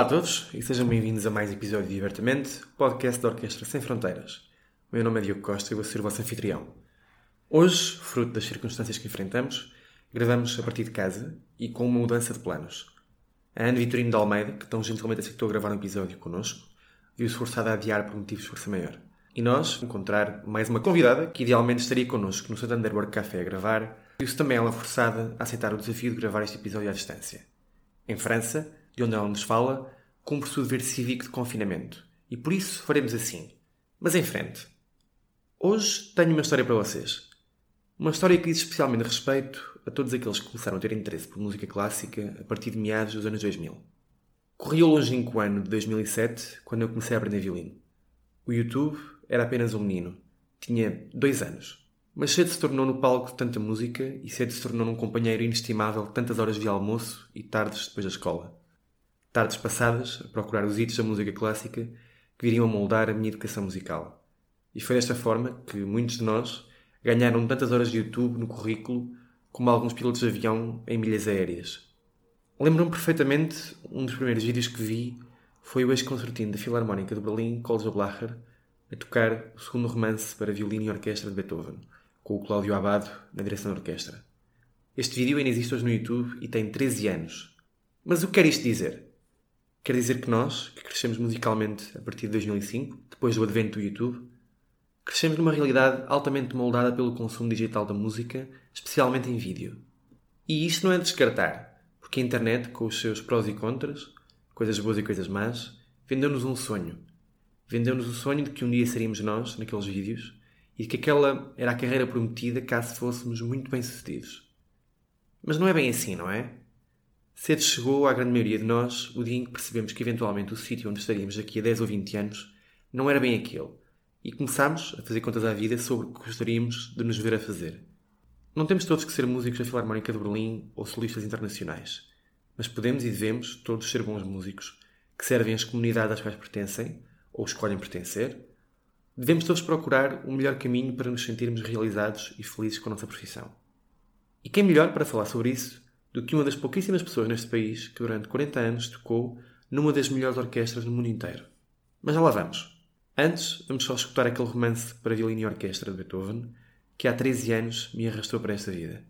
Olá a todos e sejam bem-vindos a mais um episódio de Abertamente, podcast da Orquestra Sem Fronteiras. O meu nome é Diogo Costa e vou ser o vosso anfitrião. Hoje, fruto das circunstâncias que enfrentamos, gravamos a partir de casa e com uma mudança de planos. A Ana Vitorino de Almeida, que tão gentilmente aceitou gravar um episódio connosco, viu-se forçada a adiar por motivos de força maior. E nós, encontrar mais uma convidada, que idealmente estaria connosco no Santander Work Café a gravar, viu-se também ela forçada a aceitar o desafio de gravar este episódio à distância. Em França, de onde ela nos fala, cumpre-se o dever cívico de confinamento. E por isso faremos assim. Mas em frente. Hoje tenho uma história para vocês. Uma história que diz especialmente respeito a todos aqueles que começaram a ter interesse por música clássica a partir de meados dos anos 2000. Corria o longínquo ano de 2007 quando eu comecei a aprender violino. O YouTube era apenas um menino. Tinha dois anos. Mas cedo se tornou no palco de tanta música e cedo se tornou num companheiro inestimável tantas horas de almoço e tardes depois da escola tardes passadas a procurar os hits da música clássica que viriam a moldar a minha educação musical. E foi desta forma que muitos de nós ganharam tantas horas de YouTube no currículo como alguns pilotos de avião em milhas aéreas. Lembro-me perfeitamente um dos primeiros vídeos que vi foi o ex-concertino da Filarmónica de Berlim, Kolja Blacher, a tocar o segundo romance para violino e orquestra de Beethoven, com o Cláudio Abado na direção da orquestra. Este vídeo ainda existe hoje no YouTube e tem 13 anos. Mas o que quer isto dizer? Quer dizer que nós, que crescemos musicalmente a partir de 2005, depois do advento do YouTube, crescemos numa realidade altamente moldada pelo consumo digital da música, especialmente em vídeo. E isto não é de descartar, porque a internet, com os seus prós e contras, coisas boas e coisas más, vendeu-nos um sonho. Vendeu-nos o sonho de que um dia seríamos nós, naqueles vídeos, e de que aquela era a carreira prometida caso fôssemos muito bem-sucedidos. Mas não é bem assim, não é? Cedo chegou à grande maioria de nós o dia em que percebemos que eventualmente o sítio onde estaríamos daqui a 10 ou 20 anos não era bem aquele, e começámos a fazer contas à vida sobre o que gostaríamos de nos ver a fazer. Não temos todos que ser músicos da Filarmónica de Berlim ou solistas internacionais, mas podemos e devemos todos ser bons músicos que servem às comunidades às quais pertencem ou escolhem pertencer. Devemos todos procurar o melhor caminho para nos sentirmos realizados e felizes com a nossa profissão. E quem melhor para falar sobre isso do que uma das pouquíssimas pessoas neste país que durante 40 anos tocou numa das melhores orquestras do mundo inteiro. Mas já lá vamos. Antes, vamos só escutar aquele romance para violino e orquestra de Beethoven que há 13 anos me arrastou para esta vida.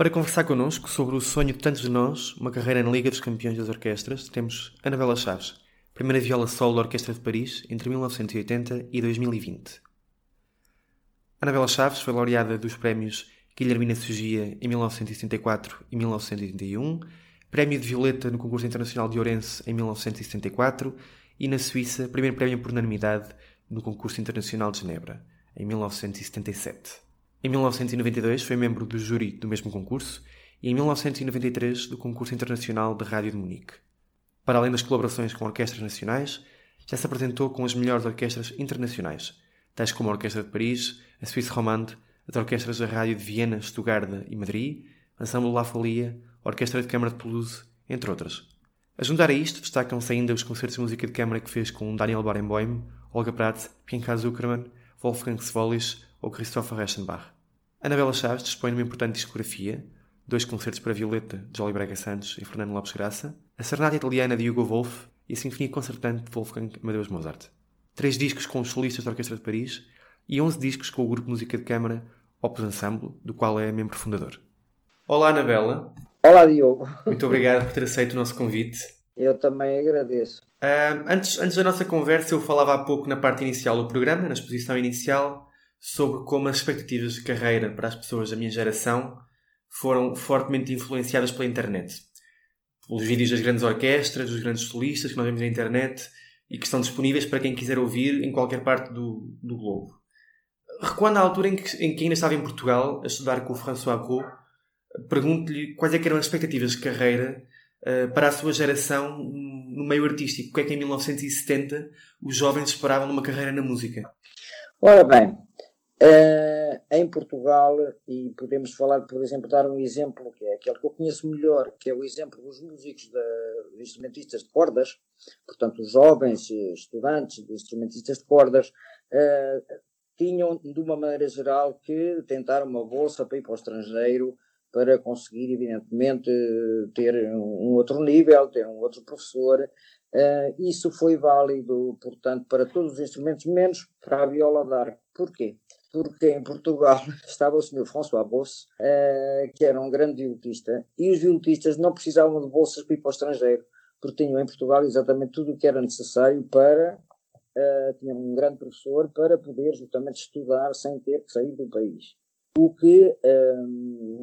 Para conversar connosco sobre o sonho de tantos de nós, uma carreira na Liga dos Campeões das Orquestras, temos Anabela Chaves, primeira viola solo da Orquestra de Paris entre 1980 e 2020. Anabela Chaves foi laureada dos prémios Guilhermina Sugia em 1974 e 1981, Prémio de Violeta no Concurso Internacional de Ourense em 1974 e na Suíça, primeiro prémio por unanimidade no Concurso Internacional de Genebra, em 1977. Em 1992 foi membro do júri do mesmo concurso e em 1993 do Concurso Internacional de Rádio de Munique. Para além das colaborações com orquestras nacionais, já se apresentou com as melhores orquestras internacionais, tais como a Orquestra de Paris, a Suisse Romande, as orquestras da Rádio de Viena, Stuttgart e Madrid, a Ensemble La Folia, a Orquestra de Câmara de Toulouse, entre outras. A juntar a isto, destacam-se ainda os concertos de música de câmara que fez com Daniel Barenboim, Olga Pratt, Pienka Zuckerman, Wolfgang Svolis ou Christopher Reichenbach. Anabela Chaves dispõe de uma importante discografia, dois concertos para violeta de Jolly Braga Santos e Fernando Lopes Graça, a Serenata Italiana de Hugo Wolf e a Sinfonia Concertante de Wolfgang Amadeus Mozart. Três discos com os solistas da Orquestra de Paris e onze discos com o grupo de música de câmara Opus Ensemble, do qual é membro fundador. Olá, Anabela. Olá, Diogo. Muito obrigado por ter aceito o nosso convite. Eu também agradeço. Uh, antes, antes da nossa conversa, eu falava há pouco na parte inicial do programa, na exposição inicial, sobre como as expectativas de carreira para as pessoas da minha geração foram fortemente influenciadas pela internet. Pelos vídeos das grandes orquestras, dos grandes solistas que nós vemos na internet e que estão disponíveis para quem quiser ouvir em qualquer parte do, do globo. Recuando à altura em que, em que ainda estava em Portugal a estudar com o François Gros, pergunto-lhe quais é eram as expectativas de carreira uh, para a sua geração no meio artístico. O que é que em 1970 os jovens esperavam numa carreira na música? Ora bem, Uh, em Portugal, e podemos falar, por exemplo, dar um exemplo que é aquele que eu conheço melhor, que é o exemplo dos músicos, de, instrumentistas de cordas, portanto, os jovens estudantes de instrumentistas de cordas, uh, tinham, de uma maneira geral, que tentar uma bolsa para ir para o estrangeiro para conseguir, evidentemente, ter um outro nível, ter um outro professor. Uh, isso foi válido, portanto, para todos os instrumentos, menos para a viola d'arco. Porquê? Porque em Portugal estava o senhor François Bosse, uh, que era um grande violotista, e os violotistas não precisavam de bolsas para ir para o estrangeiro, porque tinham em Portugal exatamente tudo o que era necessário para. Uh, tinham um grande professor para poder justamente estudar sem ter que sair do país. O que, uh,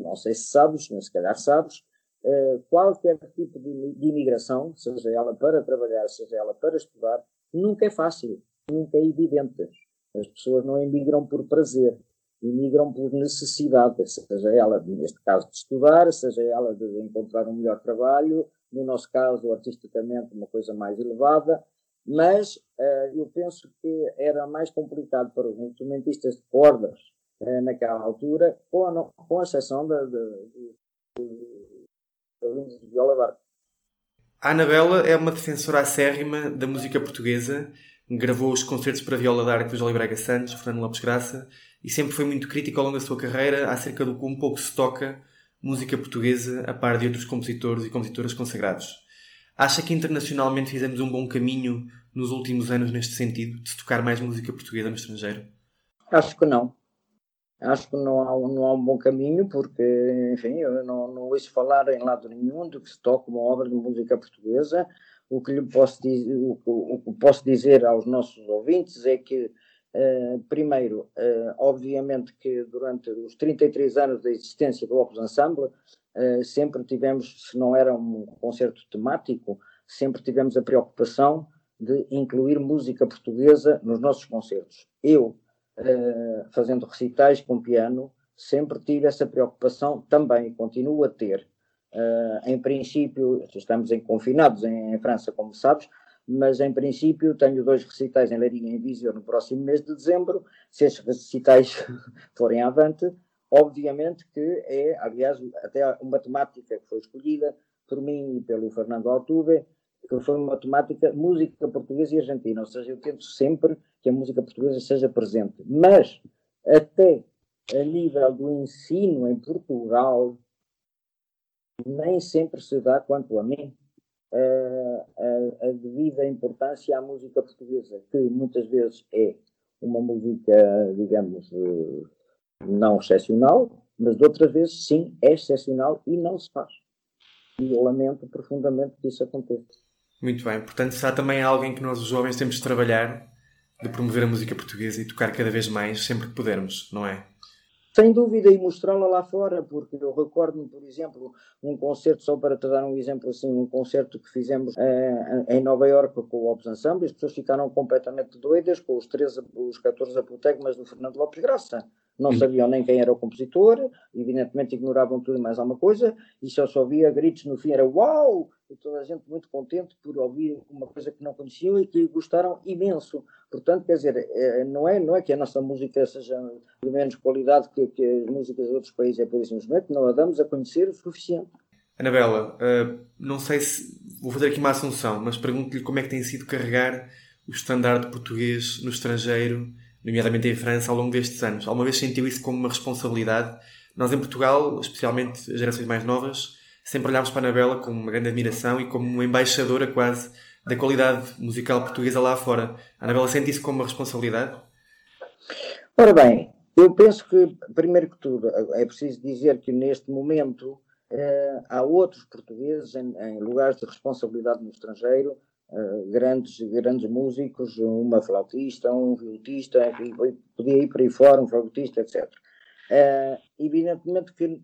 não sei se sabes, mas se calhar sabes, uh, qualquer tipo de, de imigração, seja ela para trabalhar, seja ela para estudar, nunca é fácil, nunca é evidente as pessoas não emigram por prazer, emigram por necessidade, seja ela, neste caso, de estudar, seja ela de encontrar um melhor trabalho, no nosso caso, artisticamente, uma coisa mais elevada, mas uh, eu penso que era mais complicado para os instrumentistas de cordas uh, naquela altura, com a, com exceção da de viola barco. A Anabela é uma defensora acérrima da música portuguesa gravou os concertos para viola de arco do Jolly Braga Santos, Fernando Lopes Graça, e sempre foi muito crítico ao longo da sua carreira acerca do como pouco se toca música portuguesa a par de outros compositores e compositoras consagrados. Acha que internacionalmente fizemos um bom caminho nos últimos anos neste sentido, de se tocar mais música portuguesa no estrangeiro? Acho que não. Acho que não há, não há um bom caminho, porque, enfim, eu não, não ouço falar em lado nenhum de que se toque uma obra de música portuguesa o que lhe posso dizer, o, posso dizer aos nossos ouvintes é que, uh, primeiro, uh, obviamente que durante os 33 anos da existência do Opus Ensemble, uh, sempre tivemos, se não era um concerto temático, sempre tivemos a preocupação de incluir música portuguesa nos nossos concertos. Eu, fazendo recitais com piano, sempre tive essa preocupação também, continuo a ter. Uh, em princípio, estamos em, confinados em, em, França, como sabes, mas em princípio tenho dois recitais em Leiria e em Viseu no próximo mês de dezembro. Se esses recitais forem avante, obviamente que é, aliás, até uma temática que foi escolhida por mim e pelo Fernando Altuve, que foi uma temática música portuguesa e argentina, ou seja, eu tento sempre que a música portuguesa seja presente, mas até a nível do ensino em Portugal, nem sempre se dá, quanto a mim, a, a, a, devida importância à música portuguesa, que muitas vezes é uma música, digamos, não excepcional, mas outras vezes sim é excepcional e não se faz. E eu lamento profundamente que isso aconteça. Muito bem, portanto, será também alguém que nós, os jovens, temos de trabalhar, de promover a música portuguesa e tocar cada vez mais, sempre que pudermos, não é? Sem dúvida, e mostrá-la lá fora, porque eu recordo-me, por exemplo, um concerto, só para te dar um exemplo assim, um concerto que fizemos eh, em Nova Iorque com o Opus Ensemble, as pessoas ficaram completamente doidas com os, 13, os 14 apotegmas do Fernando Lopes Graça. Não sabiam nem quem era o compositor, evidentemente ignoravam tudo e mais alguma coisa, e só só ouvia gritos no fim, era uau! E toda a gente muito contente por ouvir uma coisa que não conheciam e que gostaram imenso. Portanto, quer dizer, é, não é, não é que a nossa música seja de menos qualidade que, que as músicas de outros países, é por isso simplesmente não a damos a conhecer o suficiente. Anabela, uh, não sei se vou fazer aqui uma assunção, mas pergunto-lhe como é que tem sido carregar o estandarte português no estrangeiro nomeadamente em França, ao longo destes anos? Alguma vez sentiu isso como uma responsabilidade? Nós em Portugal, especialmente as gerações mais novas, sempre olhámos para a Anabela com uma grande admiração e como uma embaixadora quase da qualidade musical portuguesa lá fora. A Anabela sente isso como uma responsabilidade? Ora bem, eu penso que, primeiro que tudo, é preciso dizer que neste momento eh, há outros portugueses em, em lugares de responsabilidade no estrangeiro Uh, grandes, grandes músicos, uma flautista, um violista, podia ir por aí fora, um flautista, etc. Uh, eh, evidentemente que,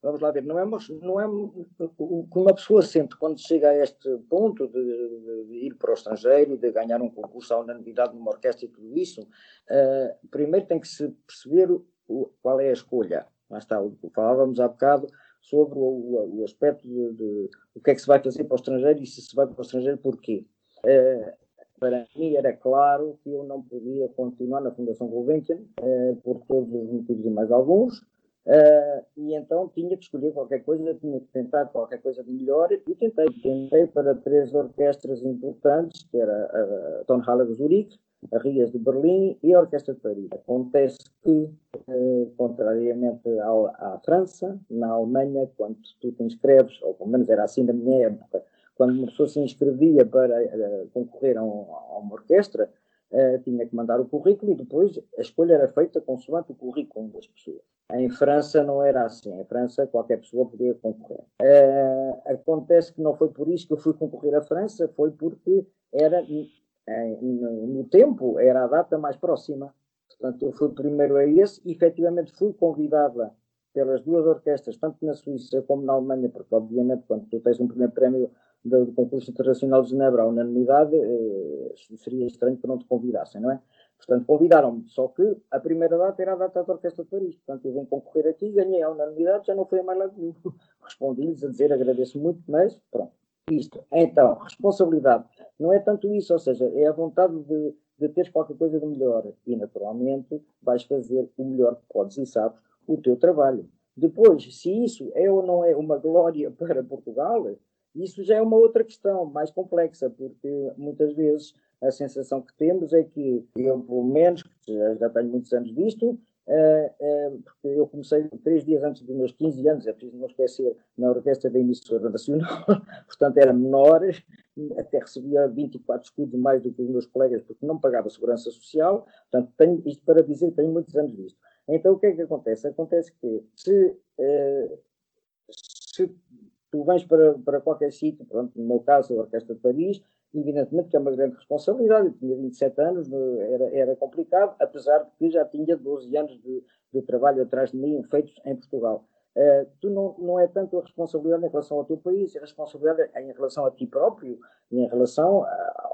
vamos lá ver, não é, uma, não é o que uma pessoa sente quando chega a este ponto de, de, ir para o estrangeiro, de ganhar um concurso à unanimidade numa orquestra e tudo isso, uh, primeiro tem que se perceber o, qual é a escolha. Lá está, falávamos há bocado, sobre o, o aspecto de, de, o que é que se vai fazer para o estrangeiro e se se vai para o estrangeiro porquê. Uh, para mim era claro que eu não podia continuar na Fundação Gulbenkian, uh, por todos os motivos e mais alguns, uh, e então tinha que escolher qualquer coisa, tinha que tentar qualquer coisa de melhor, e tentei. Tentei para três orquestras importantes, que era a Tonhalle de Zurique, a Rias de Berlim e a Orquestra de Paris. Acontece que, eh, contrariamente à França, na Alemanha, quando tu te inscreves, ou pelo menos era assim na minha época, quando uma pessoa se inscrevia para eh, concorrer a, um, a, uma orquestra, eh, tinha que mandar o currículo e depois a escolha era feita consoante o currículo das pessoas. Em França não era assim. Em França qualquer pessoa podia concorrer. Eh, acontece que não foi por isso que eu fui concorrer à França, foi porque era no tempo era a data mais próxima. Portanto, eu fui primeiro a esse e efetivamente fui convidada pelas duas orquestras, tanto na Suíça como na Alemanha, porque obviamente quando tu tens um primeiro prémio do, concurso internacional de Genebra à unanimidade, eh, seria estranho que não te convidassem, não é? Portanto, convidaram-me, só que a primeira data era a data da Orquestra de Paris. Portanto, eu vim concorrer aqui, ganhei a unanimidade, já não foi a mais lado nenhum. Respondi-lhes a dizer agradeço muito, mas pronto isto. Então, responsabilidade. Não é tanto isso, ou seja, é a vontade de, de teres qualquer coisa de melhor. E, naturalmente, vais fazer o melhor que podes e sabes o teu trabalho. Depois, se isso é ou não é uma glória para Portugal, isso já é uma outra questão, mais complexa, porque muitas vezes a sensação que temos é que eu, pelo menos, já tenho muitos anos disto, porque eu comecei três dias antes dos meus 15 anos, é preciso não esquecer, na Orquestra da Emissora Nacional, portanto era menor, até recebia 24 escudos mais do que os meus colegas, porque não pagava segurança social, portanto tenho isto para dizer tenho muitos anos disto. Então o que é que acontece? Acontece que se, uh, se tu vens para, para qualquer sítio, pronto, no meu caso a Orquestra de Paris, evidentemente que é uma grande responsabilidade, eu tinha 27 anos, era, era complicado, apesar de que já tinha 12 anos de, de trabalho atrás de mim feitos em Portugal. Uh, tu não, não é tanto a responsabilidade em relação ao teu país, é a responsabilidade em relação a ti próprio, em relação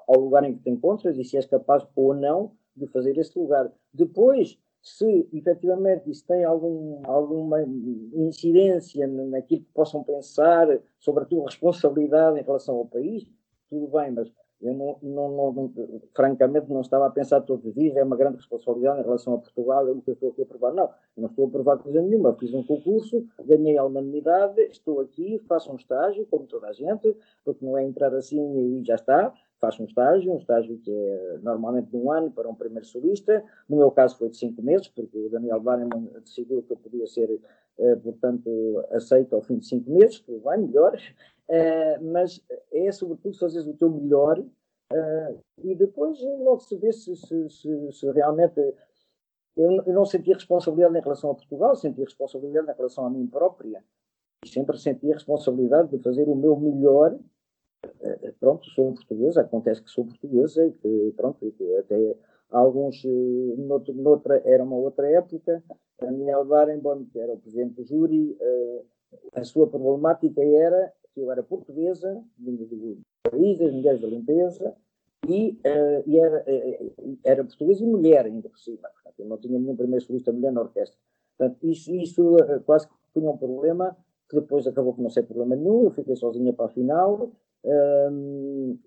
ao lugar em que te encontras e se és capaz ou não de fazer esse lugar. Depois, se efetivamente isso tem algum, alguma incidência naquilo que possam pensar sobre a tua responsabilidade em relação ao país, tudo bem, mas eu não, não, não, francamente não estava a pensar todos os dias, é uma grande responsabilidade em relação a Portugal, eu não estou aqui a provar, não, não estou a provar coisa nenhuma, fiz um concurso, ganhei a unanimidade, estou aqui, faço um estágio, como toda a gente, porque não é entrar assim e já está, faço um estágio, um estágio que é normalmente de um ano para um primeiro solista, no meu caso foi de cinco meses, porque o Daniel Bannerman decidiu que eu podia ser, eh, portanto, aceito ao fim de cinco meses, que vai melhor, Uh, mas é sobretudo fazer o teu melhor uh, e depois logo se vê se, se, se, se realmente. Eu, eu, não senti responsabilidade em relação a Portugal, senti responsabilidade em relação a mim própria. E sempre senti a responsabilidade de fazer o meu melhor. Pronto, sou portuguesa, acontece que sou portuguesa e que, pronto, até alguns, noutro, noutra, era uma outra época, Daniel Barenboim, que era o presidente do júri, a sua problemática era que eu era portuguesa, vinda do país, das mulheres da limpeza, e, uh, e era, era portuguesa e mulher ainda por cima. Portanto, eu não tinha nenhum primeiro solista mulher na orquestra. Portanto, isso, isso quase que tinha um problema, que depois acabou por não ser problema nenhum, eu fiquei sozinha para a final. Ele,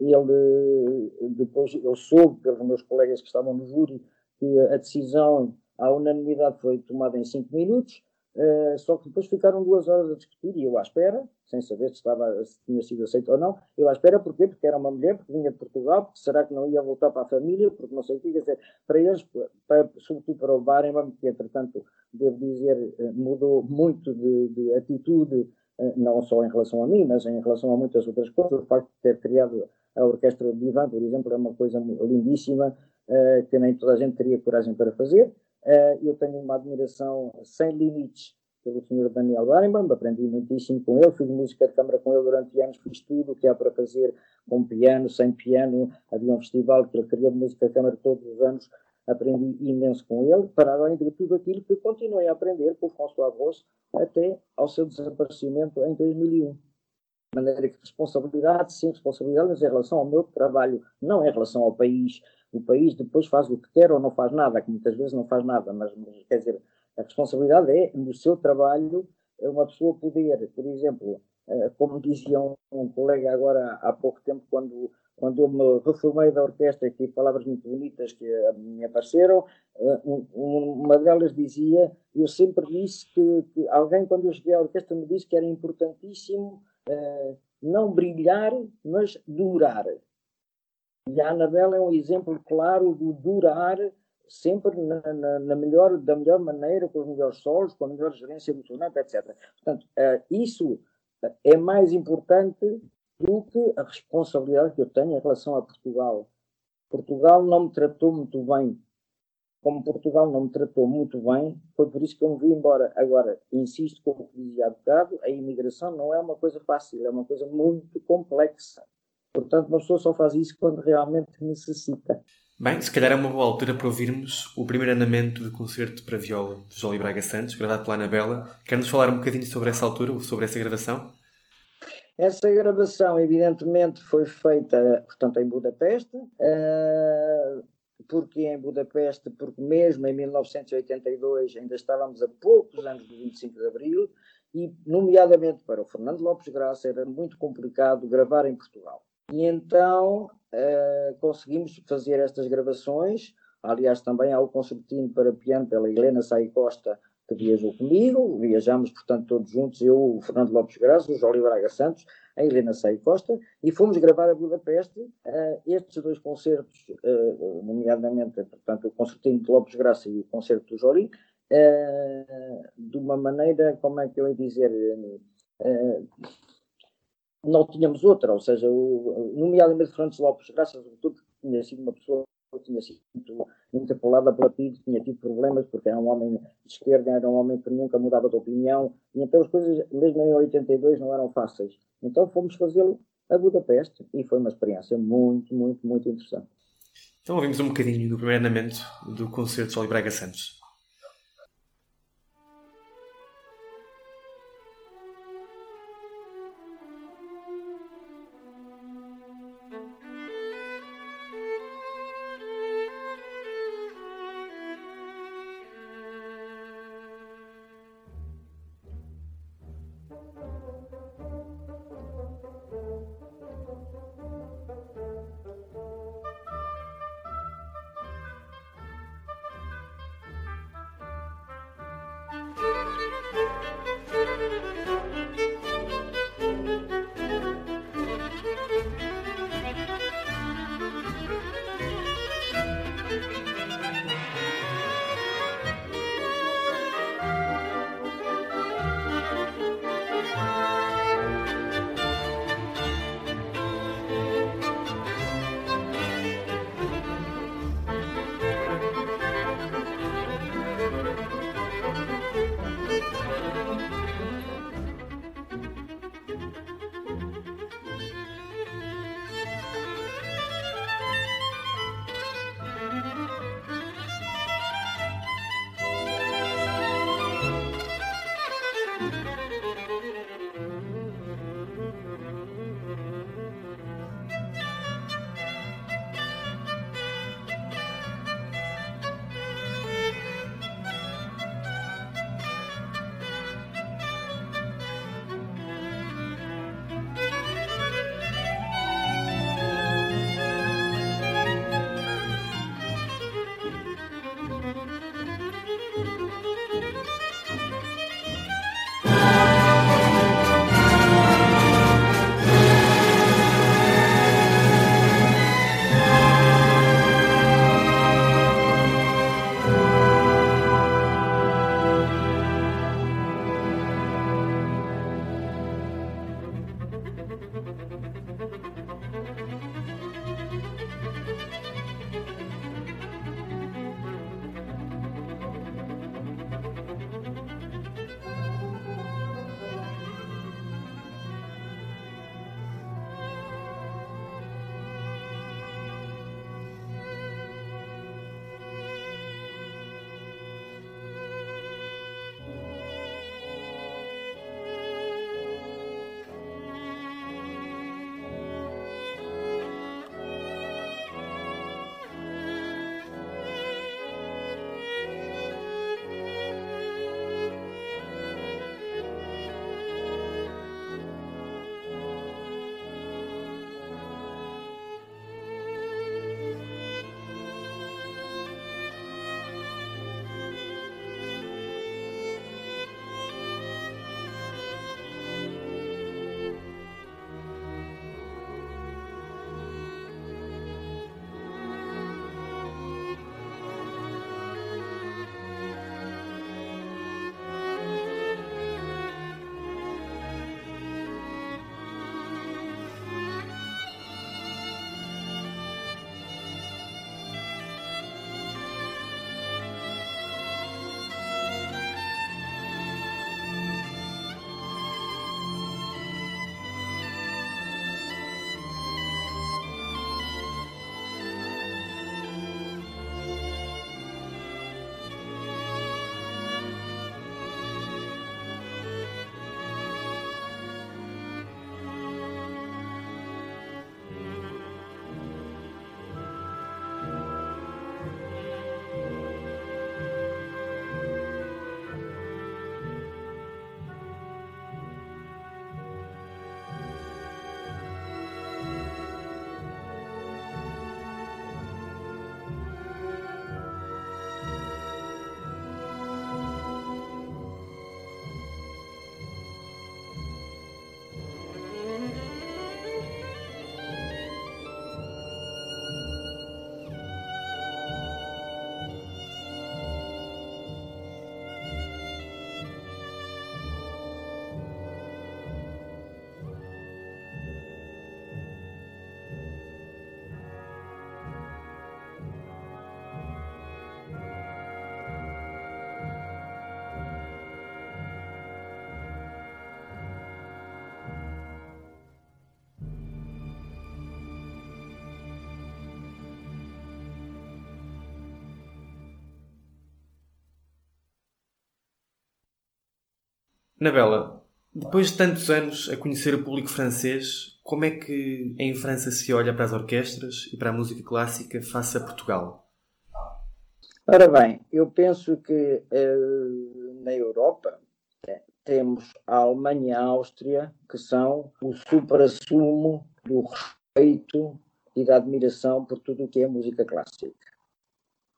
depois, eu soube pelos meus colegas que estavam no júri que a decisão, a unanimidade foi tomada em cinco minutos, Uh, só que depois ficaram duas horas a discutir e eu à espera, sem saber se, estava, se tinha sido aceito ou não. Eu à espera, porquê? Porque era uma mulher, porque vinha de Portugal, porque será que não ia voltar para a família, porque não sei o que, dizer, para eles, para, sobretudo para o Barenbaum, que entretanto, devo dizer, eh, mudou muito de, de atitude, não só em relação a mim, mas em relação a muitas outras coisas. O facto de ter criado a Orquestra de Ivan, por exemplo, é uma coisa lindíssima, uh, que nem toda a gente teria coragem para fazer. Uh, eu tenho uma admiração sem limites pelo Sr. Daniel Barenbaum, aprendi muitíssimo com ele, fiz música de câmara com ele durante anos, fiz tudo o que há para fazer com piano, sem piano, havia um festival que ele criou de música de câmara todos os anos, aprendi imenso com ele, para além de tudo aquilo que continuei a aprender com o François Ross até ao seu desaparecimento em 2001. De maneira que responsabilidade, sim, responsabilidade, mas em relação ao meu trabalho, não em relação ao país, o país depois faz o que quer ou não faz nada, que muitas vezes não faz nada, mas, mas quer dizer, a responsabilidade é, no seu trabalho, uma pessoa poder, por exemplo, eh, como dizia um, colega agora há pouco tempo, quando, quando eu me reformei da orquestra, que palavras muito bonitas que me apareceram, eh, uma delas dizia, eu sempre disse que, que, alguém, quando eu cheguei à orquestra, me disse que era importantíssimo uh, não brilhar, mas durar. E a Anabela é um exemplo claro do durar sempre na, na, na, melhor, da melhor maneira, com os melhores solos, com a melhor gerência emocional, etc. Portanto, uh, isso é mais importante do que a responsabilidade que eu tenho em relação a Portugal. Portugal não me tratou muito bem. Como Portugal não me tratou muito bem, foi por isso que eu me vi embora. Agora, insisto, como dizia há bocado, a imigração não é uma coisa fácil, é uma coisa muito complexa. Portanto, uma pessoa só faz isso quando realmente necessita. Bem, se calhar é uma boa altura para ouvirmos o primeiro andamento do concerto para viola de Jolie Braga Santos, gravado pela Anabela. Quer-nos falar um bocadinho sobre essa altura, sobre essa gravação? Essa gravação, evidentemente, foi feita, portanto, em Budapeste. Uh, porque em Budapeste? Porque mesmo em 1982 ainda estávamos a poucos anos do 25 de Abril e, nomeadamente para o Fernando Lopes Graça, era muito complicado gravar em Portugal. E então uh, conseguimos fazer estas gravações. Aliás, também há o concertino para piano pela Helena Sai Costa, que viajou comigo. Viajamos, portanto, todos juntos, eu, o Fernando Lopes Graça, o Jólio Braga Santos, a Helena Sai Costa, e fomos gravar a Budapeste uh, estes dois concertos, uh, nomeadamente, portanto, o concertino de Lopes Graça e o concerto do Jolim, de uma maneira, como é que eu ia dizer, não tínhamos outra, ou seja, o, nomeadamente Francis Lopes, graças a tudo, tinha sido uma pessoa tinha sido muito pela partido, tinha tido problemas, porque era um homem de esquerda, era um homem que nunca mudava de opinião, e então as coisas, mesmo em 82, não eram fáceis. Então fomos fazê-lo a Budapeste, e foi uma experiência muito, muito, muito interessante. Então ouvimos um bocadinho do primeiro andamento do concerto de Braga Santos. Nabela, depois de tantos anos a conhecer o público francês, como é que em França se olha para as orquestras e para a música clássica face a Portugal? Ora bem, eu penso que uh, na Europa é, temos a Alemanha e a Áustria, que são o supra-sumo do respeito e da admiração por tudo o que é música clássica.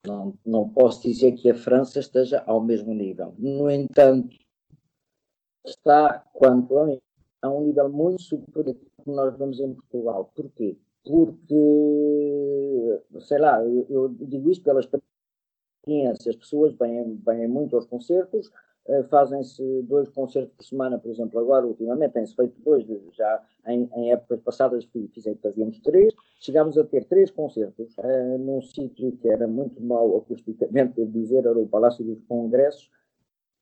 Não, não posso dizer que a França esteja ao mesmo nível. No entanto, está, quanto a mim, a um nível muito superior que nós vemos em Portugal. Porquê? Porque, sei lá, eu, eu digo isto pela experiência, as pessoas vêm, vêm muito aos concertos, uh, fazem-se dois concertos por semana, por exemplo, agora, ultimamente, tem-se feito dois, já em, em épocas passadas fizei, fazíamos três, chegámos a ter três concertos uh, num sítio que era muito mau acusticamente, devo dizer, era o Palácio dos Congressos,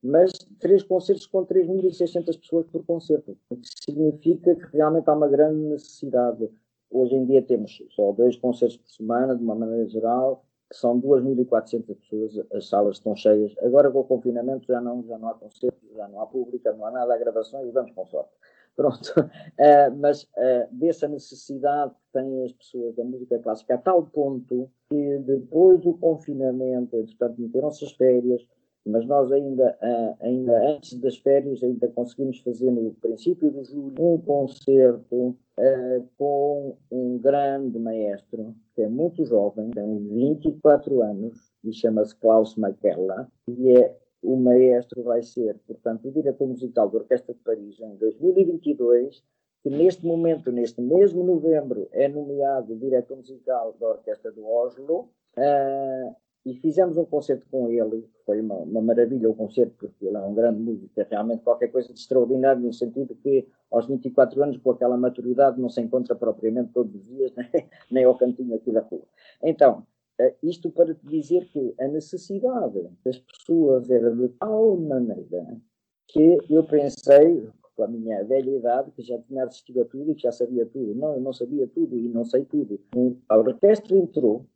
mas três concertos com 3.600 pessoas por concerto, o que significa que realmente há uma grande necessidade. Hoje em dia temos só dois concertos por semana, de uma maneira geral, que são 2.400 pessoas, as salas estão cheias. Agora com o confinamento já não, já não há concertos, já não há pública, não há nada, há gravações e vamos com sorte. Pronto, uh, mas uh, dessa necessidade que têm as pessoas da música clássica a tal ponto que depois do confinamento, entretanto meteram-se as férias, mas nós ainda, ainda antes das férias ainda conseguimos fazer no princípio de julho um concerto uh, com um grande maestro que é muito jovem, tem 24 anos e chama-se Klaus Makella e é o maestro vai ser, portanto, o diretor musical da Orquestra de Paris em 2022 que neste momento, neste mesmo novembro, é nomeado diretor musical da Orquestra do Oslo uh, e fizemos um concerto com ele, foi uma, uma, maravilha o concerto, porque ele é um grande músico, é realmente qualquer coisa de extraordinário, no sentido que aos 24 anos, com aquela maturidade, não se encontra propriamente todos os dias, nem, nem ao cantinho aqui da rua. Então, eh, isto para te dizer que a necessidade das pessoas era de tal maneira que eu pensei, com a minha velha idade, que já tinha assistido a tudo e que já sabia tudo. Não, eu não sabia tudo e não sei tudo. A orquestra entrou,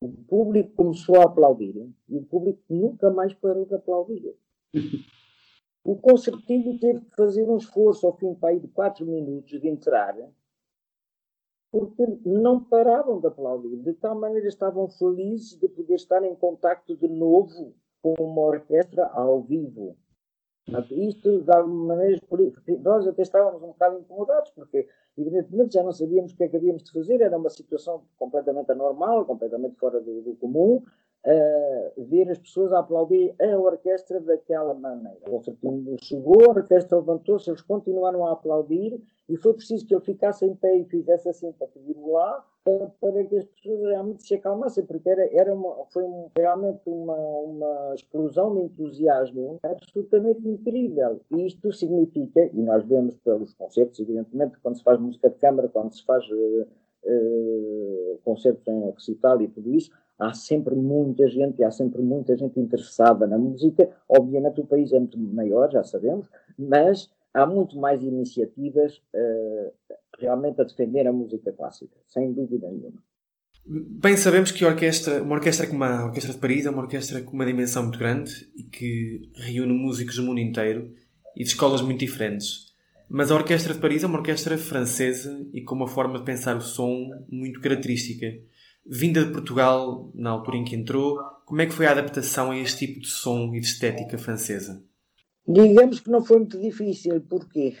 o público começou a aplaudir e o público nunca mais parou de aplaudir. O concertinho teve que fazer um esforço ao fim de quatro minutos de entrar porque não paravam de aplaudir. De tal maneira estavam felizes de poder estar em contacto de novo com uma orquestra ao vivo. Isto, de alguma maneira, nós até estávamos um bocado incomodados, porque, evidentemente, já não sabíamos o que é que havíamos de fazer, era uma situação completamente anormal, completamente fora do, do comum, uh, ver as pessoas a aplaudir a orquestra daquela maneira. O concertinho chegou, a orquestra levantou-se, eles continuaram a aplaudir e foi preciso que ele ficasse em pé e fizesse assim para lá para, para que as pessoas realmente se acalmassem, porque era, era uma, foi um, realmente uma, uma explosão de entusiasmo absolutamente incrível. E isto significa, e nós vemos pelos concertos, evidentemente, quando se faz música de câmara, quando se faz uh, uh, concertos em recital e tudo isso, há sempre muita gente, há sempre muita gente interessada na música. Obviamente o país é muito maior, já sabemos, mas há muito mais iniciativas uh, realmente a defender a música clássica, sem dúvida nenhuma. Bem, sabemos que orquestra, uma orquestra como a Orquestra de Paris é uma orquestra com uma dimensão muito grande e que reúne músicos do mundo inteiro e de escolas muito diferentes. Mas a Orquestra de Paris é uma orquestra francesa e com uma forma de pensar o som muito característica vinda de Portugal, na altura em que entrou, como é que foi a adaptação a este tipo de som e de estética francesa? Digamos que não foi muito difícil, porquê?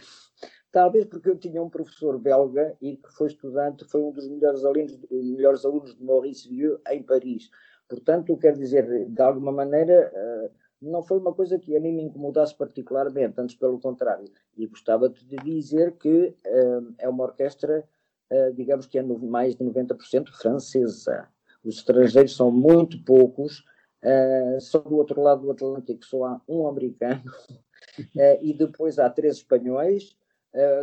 Talvez porque eu tinha um professor belga e que foi estudante, foi um dos melhores alunos, melhores alunos de Maurice Vieux em Paris. Portanto, quero dizer, de alguma maneira, eh, não foi uma coisa que a mim me incomodasse particularmente, antes pelo contrário. E gostava de dizer que eh, é uma orquestra uh, digamos que é mais de 90% francesa. Os estrangeiros são muito poucos, só do outro lado do Atlântico só há um americano e depois há três espanhóis.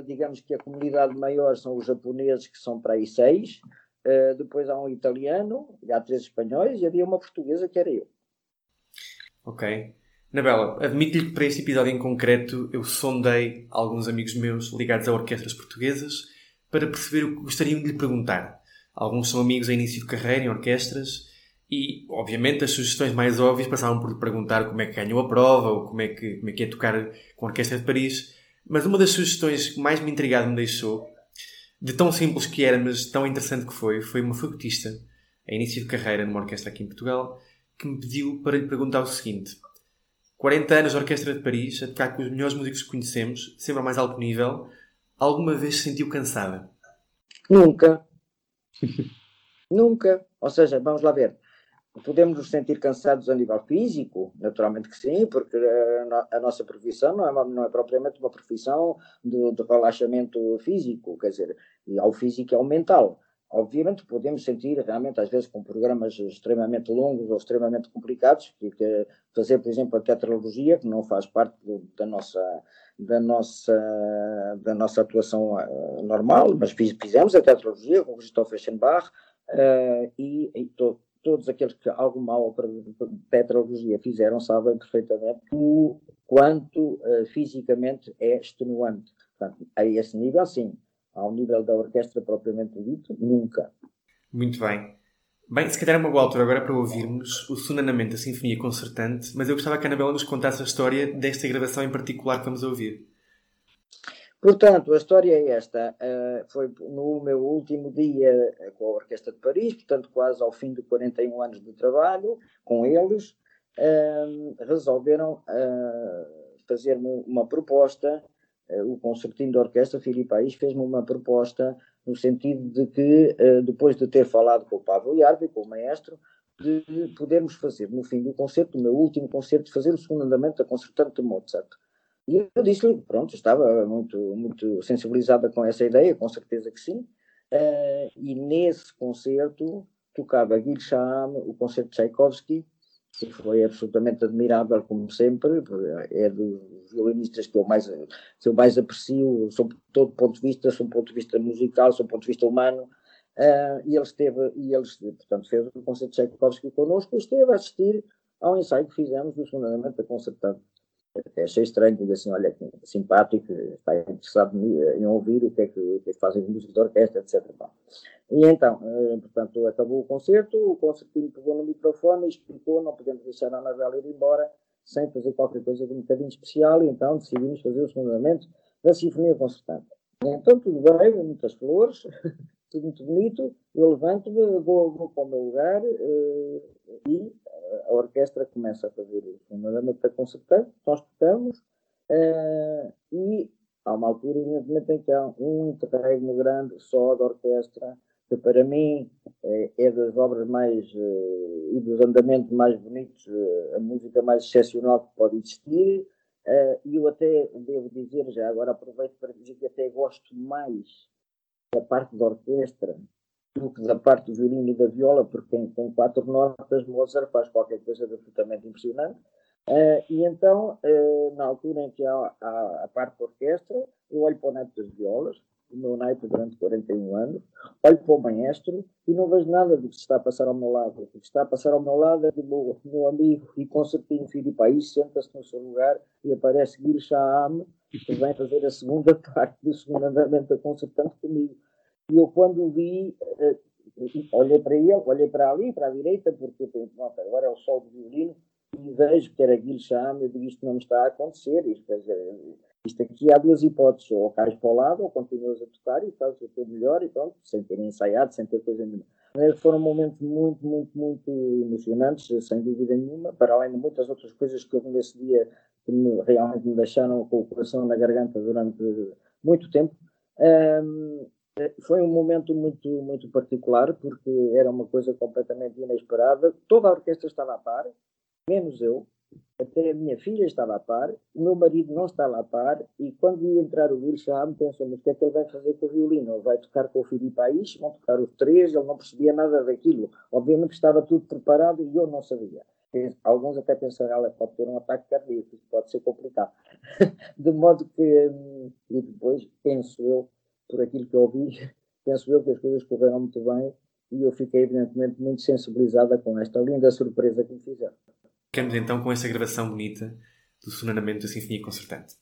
Digamos que a comunidade maior são os japoneses, que são para aí seis. depois há um italiano, há três espanhóis, e havia uma portuguesa que era eu. Ok. Nabela, admito-lhe que para este episódio em concreto eu sondei alguns amigos meus ligados a orquestras portuguesas para perceber o que gostariam de lhe perguntar. Alguns são amigos a início de carreira em orquestras e, obviamente, as sugestões mais óbvias passavam por lhe perguntar como é que ganhou a prova ou como é que, como é, que é tocar com a Orquestra de Paris. Mas uma das sugestões que mais me intrigado me deixou, de tão simples que era, mas tão interessante que foi, foi uma flutista, a início de carreira numa orquestra aqui em Portugal, que me pediu para lhe perguntar o seguinte. 40 anos de Orquestra de Paris, a tocar com os melhores músicos que conhecemos, sempre a mais alto nível, Alguma vez se sentiu cansada? Nunca. Nunca. Ou seja, vamos lá ver. Podemos nos sentir cansados a nível físico? Naturalmente que sim, porque a, nossa profissão não é, não é propriamente uma profissão de, de, relaxamento físico, quer dizer, ao físico e ao mental. Obviamente podemos sentir realmente, às vezes, com programas extremamente longos ou extremamente complicados, que, que fazer, por exemplo, a tetralogia, que não faz parte do, da nossa da nossa, da nossa atuação uh, normal, mas fizemos a tetralogia com o Christoph Eschenbach uh, e, e to, todos aqueles que alguma ópera de tetralogia fizeram sabem perfeitamente o quanto uh, fisicamente é extenuante. Portanto, a esse nível, sim. Ao nível da orquestra propriamente dito, nunca. Muito bem. Bem, se calhar é uma boa altura agora para ouvirmos o Sunanamento da Sinfonia Concertante, mas eu gostava que a Anabela nos contasse a história desta gravação em particular que vamos ouvir. Portanto, a história é esta. Uh, foi no meu último dia com a Orquestra de Paris, portanto, quase ao fim de 41 anos de trabalho com eles, uh, resolveram uh, fazer-me uma proposta. o concertinho da orquestra, Filipe País, fez-me uma proposta no sentido de que, eh, depois de ter falado com o Pablo Iarvi, com o maestro, de podermos fazer, no fim do concerto, o meu último concerto, fazer o segundo andamento da concertante de Mozart. E eu disse-lhe, pronto, estava muito, muito sensibilizada com essa ideia, com certeza que sim, uh, e nesse concerto tocava Guilherme o concerto de Tchaikovsky, que foi absolutamente admirável, como sempre, é dos violinistas que eu mais, que eu mais aprecio, sob todo ponto de vista, sob ponto de vista musical, sob ponto de vista humano, uh, e ele esteve, e eles, portanto, fez o concerto de Tchaikovsky connosco, e esteve a assistir ao ensaio que fizemos do segundo da concertante até achei estranho, dizer assim, olha, simpático, está interessado em ouvir o que é que, o que, é fazem de música de orquestra, etc. E então, eh, portanto, acabou o concerto, o concertinho pegou no microfone e explicou, não podemos deixar a Anabela ir embora sem fazer qualquer coisa de um bocadinho especial, e então decidimos fazer o segundo da Sinfonia Concertante. Então, tudo bem, muitas flores, tudo muito bonito, eu levanto-me, vou, vou para o meu lugar uh, e a orquestra começa a fazer o fundamento da concertante, nós tocamos, uh, e há uma altura, evidentemente, em que há um interregno grande só da orquestra, que para mim é, é das obras mais uh, e dos andamentos mais bonitos, a música mais excepcional que pode existir. E eu até devo dizer, já agora aproveito para dizer que até gosto mais da parte da orquestra do que da parte do violino e da viola, porque tem, quatro notas, Mozart faz qualquer coisa absolutamente impressionante. Uh, e então, uh, na altura em que há, há, a parte da orquestra, eu olho para o naipe das violas, o meu naipe durante 41 anos, olho para o maestro e não vejo nada do que está a passar ao meu lado. O que está a passar ao meu lado é do meu, meu amigo e concertinho Filipe aí senta-se no seu lugar e aparece Gil Que vem fazer a segunda parte do segundo andamento da concertante comigo. E eu, quando vi, uh, olhei para ele, olhei para ali, para a direita, porque eu pensei, agora é o sol do violino, e vejo que era Guilherme eu digo, isto não está a acontecer, isto, isto aqui há duas hipóteses, ou cais para o lado, ou continuas a tocar e fazes o teu melhor, e pronto, sem ter ensaiado, sem ter coisa nenhuma. Foram momentos muito, muito, muito emocionantes, sem dúvida nenhuma, para além de muitas outras coisas que eu nesse dia que me, realmente me deixaram com o coração na garganta durante muito tempo. Um, foi um momento muito, muito particular, porque era uma coisa completamente inesperada. Toda a orquestra estava a par, menos eu. Até a minha filha estava a par, o meu marido não estava a par, e quando ia entrar o Wilsham, pensamos o que é que ele vai fazer com o violino? Ele vai tocar com o Filipe País, vão tocar os três, ele não percebia nada daquilo. Obviamente estava tudo preparado e eu não sabia. Alguns até pensaram, pode ter um ataque cardíaco, pode ser complicado. De modo que, hum, e depois, penso eu, por aquilo que ouvi, penso eu que as coisas correram muito bem e eu fiquei, evidentemente, muito sensibilizada com esta linda surpresa que me fizeram. Ficamos então com essa gravação bonita do sonamento da Sinfonia Concertante.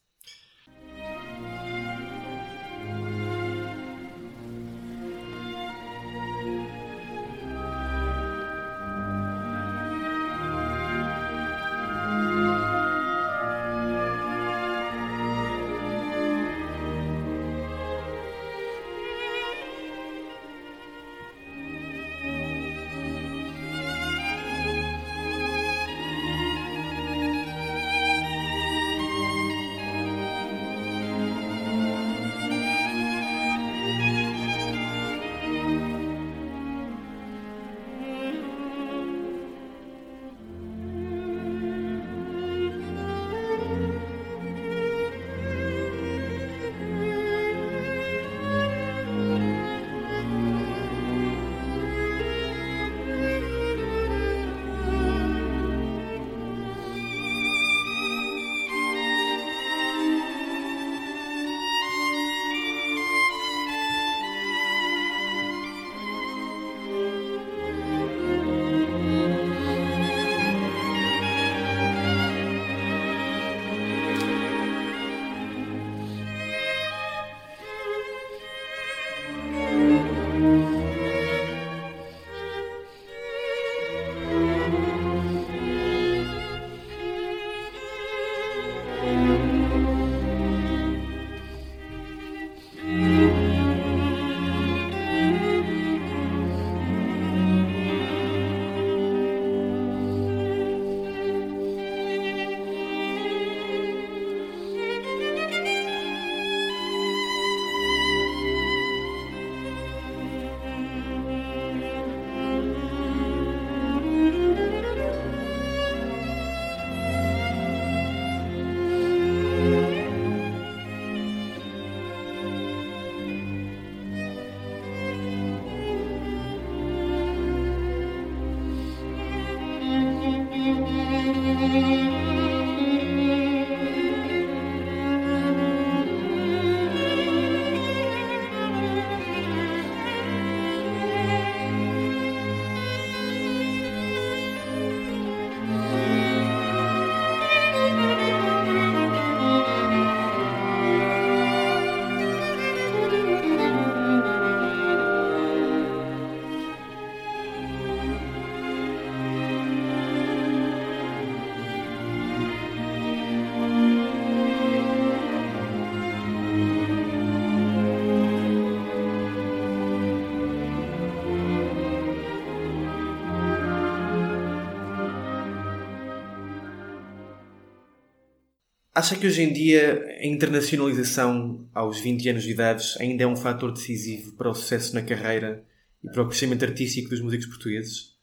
Acha que hoje em dia a internacionalização aos 20 anos de idade ainda é um fator decisivo para o sucesso na carreira e para o crescimento artístico dos músicos portugueses?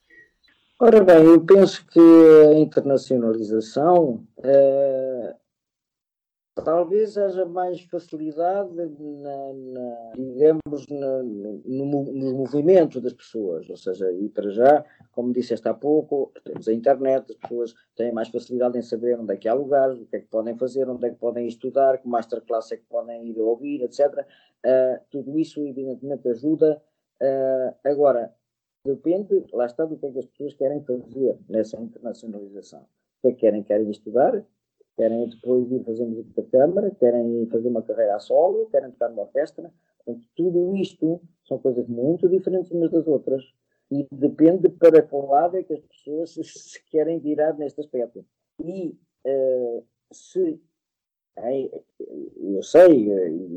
Ora bem, eu penso que a internacionalização é, talvez haja mais facilidade na, na digamos, na, no, no, movimento das pessoas, ou seja, e para já, como disseste há pouco, temos a internet, as pessoas têm mais facilidade em saber onde é que há lugares, o que é que podem fazer, onde é que podem estudar, que masterclass é que podem ir ouvir, etc. Uh, ah, tudo isso, evidentemente, ajuda. Uh, agora, depende, lá está, do que é que as pessoas querem fazer nessa internacionalização. O que é que querem? Querem estudar? Querem depois ir fazer música de câmara, querem fazer uma carreira a solo, querem tocar numa orquestra. Portanto, tudo isto são coisas muito diferentes umas das outras e depende para qual lado é que as pessoas se querem virar neste aspecto. E uh, se eu sei,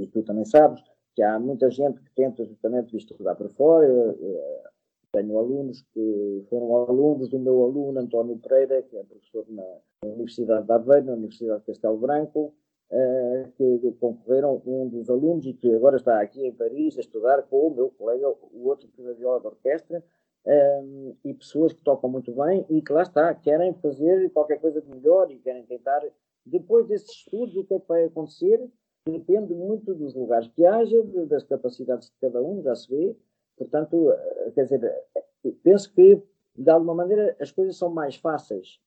e tu também sabes, que há muita gente que tenta justamente estudar para fora. Uh, tenho alunos que foram alunos do meu aluno António Pereira, que é professor na Universidade de Aveiro, na Universidade de Castelo Branco, uh, que concorreram um dos alunos e que agora está aqui em Paris a estudar com o meu colega, o outro que da viola de orquestra, eh, e pessoas que tocam muito bem e que lá está, querem fazer qualquer coisa de melhor e querem tentar. Depois desses estudos, o que é que vai acontecer? Depende muito dos lugares que haja, das capacidades de cada um, já se vê, Portanto, eh, quer dizer, eh, penso que, de alguma maneira, as coisas são mais fáceis.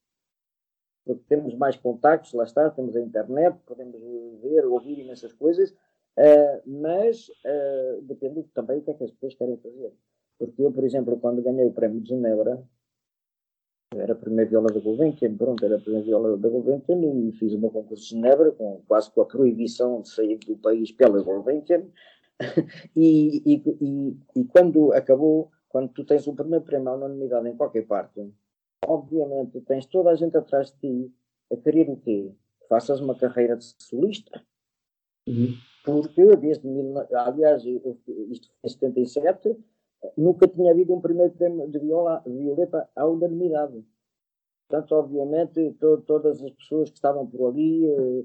Porque temos mais contactos, lá está, temos a internet, podemos ver, ouvir imensas coisas, uh, mas uh, depende também do que é que as pessoas querem fazer. Porque eu, por exemplo, quando ganhei o prémio de Genebra, era a primeira viola da Gulbenkian, pronto, era a primeira viola da Gulbenkian e fiz o meu concurso de Genebra, com, quase com a proibição de sair do país pela Gulbenkian, e, e, e, e, quando acabou, quando tu tens o primeiro prémio à unanimidade em qualquer parte, obviamente tens toda a gente atrás de ti a querer o quê? Faças uma carreira de solista. Uhum. Porque desde, aliás, isto foi em 77, nunca tinha havido um primeiro prémio de viola, violeta à unanimidade. Portanto, obviamente, to, todas as pessoas que estavam por ali, eh,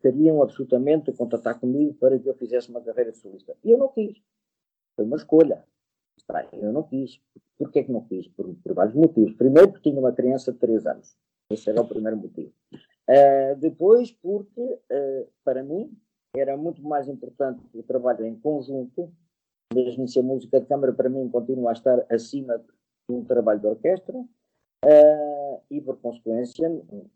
queriam absolutamente contatar comigo para que eu fizesse uma carreira de solista. E eu não quis. Foi uma escolha. Eu não quis. Porquê que não quis? Por, por, vários motivos. Primeiro, porque tinha uma criança de 3 anos. Esse era o primeiro motivo. Uh, depois, porque, uh, para mim, era muito mais importante o trabalho em conjunto, mesmo se a música de câmara, para mim, continua a estar acima de um trabalho de orquestra, Uh, e por consequência,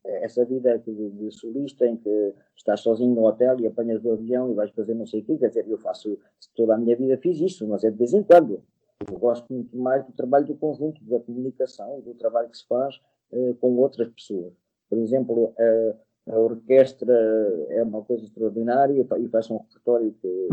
essa vida de, de, solista em que estás sozinho no hotel e apanhas o avião e vais fazer não sei o quê, quer dizer, eu faço, toda a minha vida fiz isso, mas é de vez em quando. Eu gosto muito mais do trabalho do conjunto, da comunicação, do trabalho que se faz uh, com outras pessoas. Por exemplo, uh, a orquestra é uma coisa extraordinária e faz um repertório que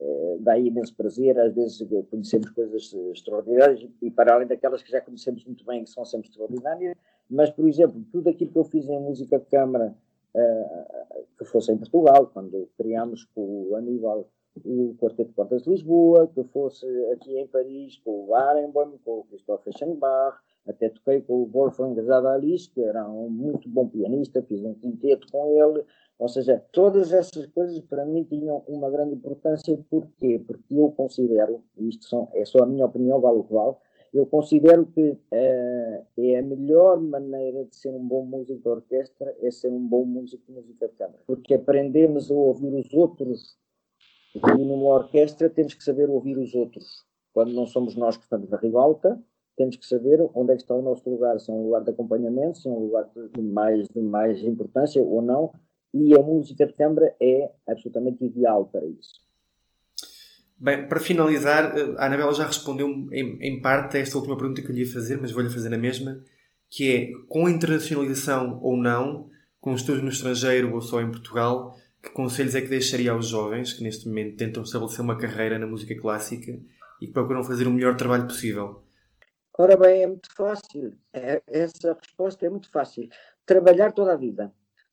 eh, dá imenso prazer, às vezes conhecemos coisas extraordinárias e para além daquelas que já conhecemos muito bem, que são sempre extraordinárias, mas, por exemplo, tudo aquilo que eu fiz em música de câmara, uh, que fosse em Portugal, quando criámos com o Aníbal o Quarteto de Portas de Lisboa, que fosse aqui em Paris com o Arenbaum, com o Christopher Schenbach, até toquei com o Wolfgang Zadalis, que era um muito bom pianista, fiz um quinteto com ele, ou seja, todas essas coisas para mim tinham uma grande importância. Porquê? Porque eu considero, isto são, é só a minha opinião, vale o que vale, eu considero que uh, é a melhor maneira de ser um bom músico de orquestra é ser um bom músico de música de câmara. Porque aprendemos a ouvir os outros. E numa orquestra temos que saber ouvir os outros. Quando não somos nós que estamos na ribalta, temos que saber onde é que está o nosso lugar, se é um lugar de acompanhamento, se é um lugar de mais, de mais importância ou não, e a música de câmara é absolutamente ideal para isso. Bem, para finalizar, a Anabela já respondeu em, em parte a esta última pergunta que eu lhe ia fazer, mas vou-lhe fazer na mesma, que é, com a internacionalização ou não, com estudos no estrangeiro ou só em Portugal, que conselhos é que deixaria aos jovens que neste momento tentam estabelecer uma carreira na música clássica e que procuram fazer o melhor trabalho possível? Ora bem, é muito fácil. É, essa resposta é muito fácil. Trabalhar toda a vida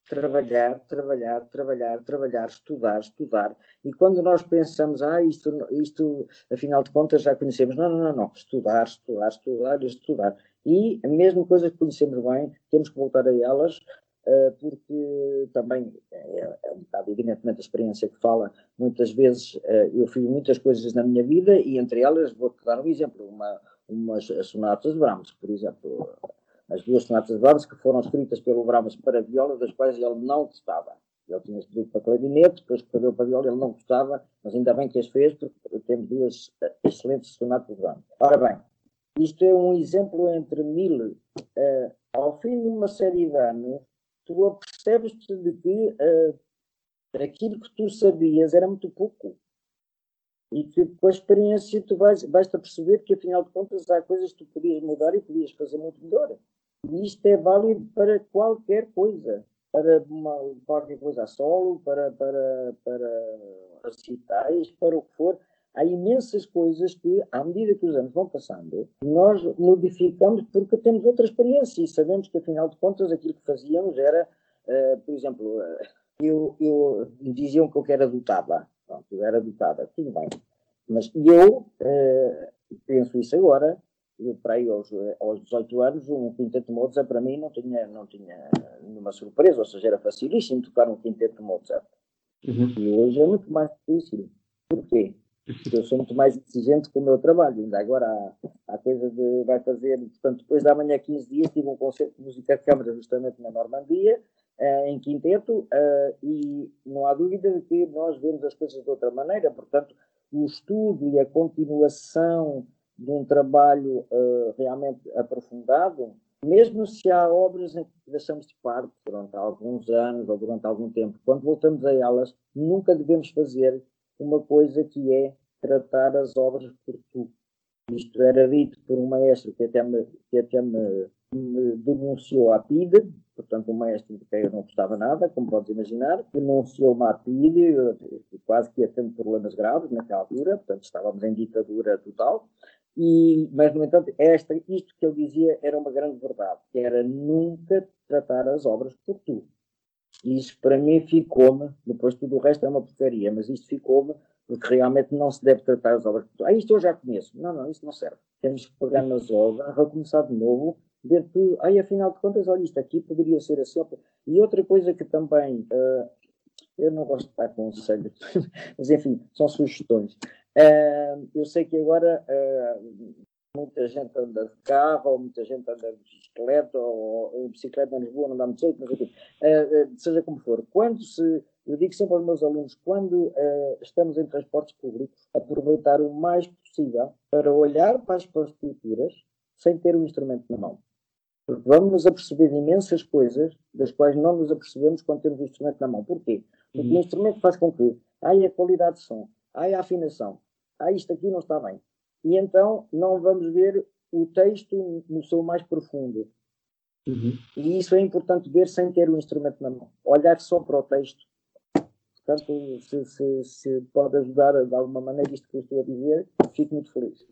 trabalhar, trabalhar, trabalhar, trabalhar, estudar, estudar. E quando nós pensamos, ah, isto, isto afinal de contas já conhecemos, não, não, não, não, estudar, estudar, estudar, estudar. E a mesma coisa que conhecemos bem, temos que voltar a elas, uh, porque também é, é, um bocado evidentemente a experiência que fala, muitas vezes uh, eu fiz muitas coisas na minha vida e entre elas vou-te dar um exemplo, uma, umas sonatas de Brahms, por exemplo, as duas sonatas de Brahms que foram escritas pelo Brahms para viola, das quais ele não gostava. Ele tinha escrito para clarinete, depois escreveu para viola, ele não gostava, mas ainda bem que as fez, porque temos duas excelentes sonatas de Brahms. Ora bem, isto é um exemplo entre mil. Uh, ao fim de uma série de anos, tu apercebes-te de que uh, aquilo que tu sabias era muito pouco. E que com a experiência tu vais, vais-te a perceber que, afinal de contas, há coisas que tu podias mudar e podias fazer muito melhor. Isto é válido para qualquer coisa. Para uma, qualquer coisa a solo, para, para, para recitais, para o que for há imensas coisas que, à medida que os anos vão passando, nós modificamos porque temos outra experiência e sabemos que, afinal de contas, aquilo que fazíamos era, uh, por exemplo, uh, eu, eu, diziam que eu era dotada. Pronto, eu era dotada, tudo bem. Mas eu uh, penso isso agora, eu, para aí aos, aos 18 anos, um quinteto de Mozart para mim não tinha, não tinha nenhuma surpresa, ou seja, era facilíssimo tocar um quinteto de Mozart. Uhum. E hoje é muito mais difícil. Porquê? eu sou muito mais exigente com o meu trabalho. Ainda agora há, há coisa de vai fazer, portanto, depois da manhã 15 dias tive um concerto de música de câmara justamente na Normandia, uh, em quinteto, uh, e não há dúvida de que nós vemos as coisas de outra maneira, portanto, o estudo e a continuação de um trabalho uh, realmente aprofundado, mesmo se há obras em que deixamos de parte durante alguns anos ou durante algum tempo, quando voltamos a elas, nunca devemos fazer uma coisa que é tratar as obras por tu. Isto era dito por um maestro que até me, que até me, me denunciou à PIDE, portanto, um maestro de quem eu não gostava nada, como podes imaginar, denunciou-me à PIDE, quase que ia tendo problemas graves naquela altura, portanto, estávamos em ditadura total. E, mas, no entanto, esta, isto que ele dizia era uma grande verdade, que era nunca tratar as obras por tu. Isso para mim ficou-me, depois tudo o resto é uma porcaria, mas isto ficou-me porque realmente não se deve tratar as obras. Ah, isto eu já conheço. Não, não, isso não serve. Temos que pegar nas obras, recomeçar de novo, ver tudo. Afinal de contas, olha, isto aqui poderia ser assim. E outra coisa que também, uh, eu não gosto de dar conselhos, mas enfim, são sugestões. Uh, eu sei que agora uh, muita gente anda de carro, ou muita gente anda de bicicleta, ou, em bicicleta em Lisboa não dá muito jeito, mas enfim, uh, seja como for. Quando se, eu digo sempre aos meus alunos, quando estamos em transportes públicos, aproveitar o mais possível para olhar para as partituras sem ter o instrumento na mão. Porque vamos nos aperceber de imensas coisas das quais não nos apercebemos quando temos o instrumento na mão. Porquê? Porque uhum. o instrumento faz com que, ai a qualidade de som, ai a afinação, ai isto aqui não está bem e então não vamos ver o texto no seu mais profundo. Uhum. E isso é importante ver sem ter o instrumento na mão. Olhar só para o texto. Portanto, se, se, se pode ajudar de alguma maneira isto que eu estou a dizer, fico muito feliz.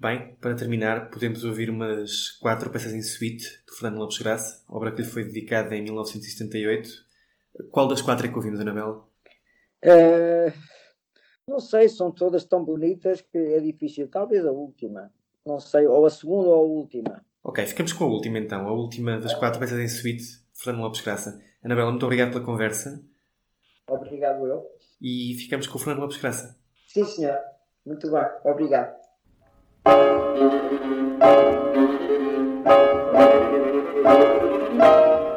Bem, para terminar, podemos ouvir umas quatro peças em suite do Fernando Lopes Graça, obra que lhe foi dedicada em 1978. Qual das quatro é que ouvimos, Anabela? Uh, não sei, são todas tão bonitas que é difícil. Talvez a última. Não sei, ou a segunda ou a última. Ok, ficamos com a última então. A última das quatro peças em suíte, Fernando Lopes Graça. Anabela, muito obrigado pela conversa. Obrigado eu. E ficamos com o Fernando Lopes Graça. Sim, senhor. Muito bem. Obrigado. thank you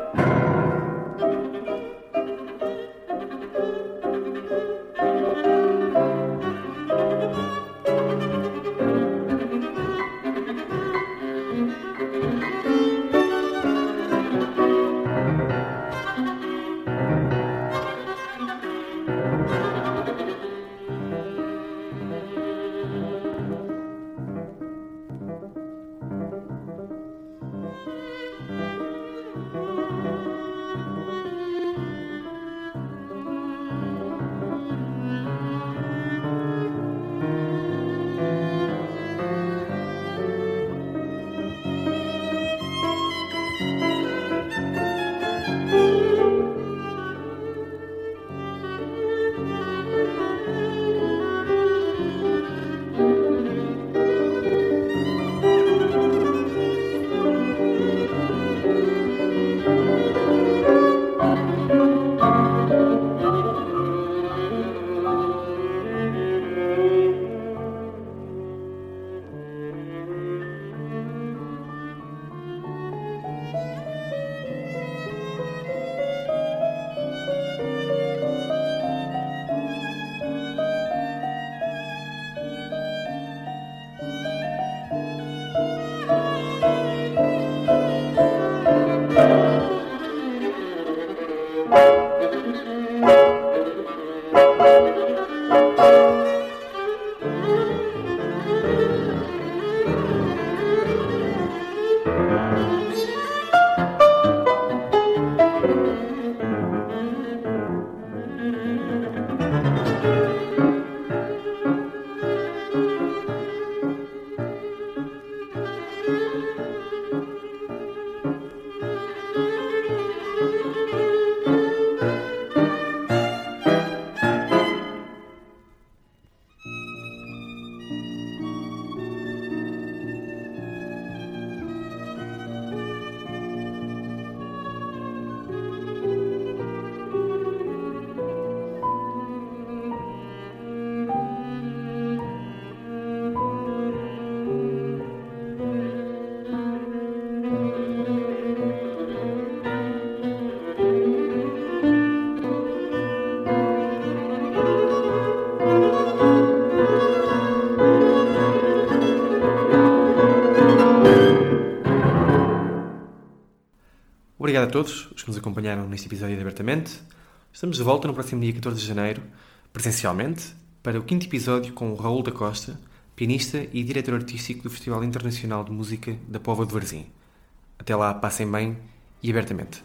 obrigado a todos os que nos acompanharam neste episódio de Abertamente. Estamos de volta no próximo dia 14 de janeiro, presencialmente, para o quinto episódio com o Raul da Costa, pianista e diretor artístico do Festival Internacional de Música da Póvoa de Varzim. Até lá, passem bem e abertamente.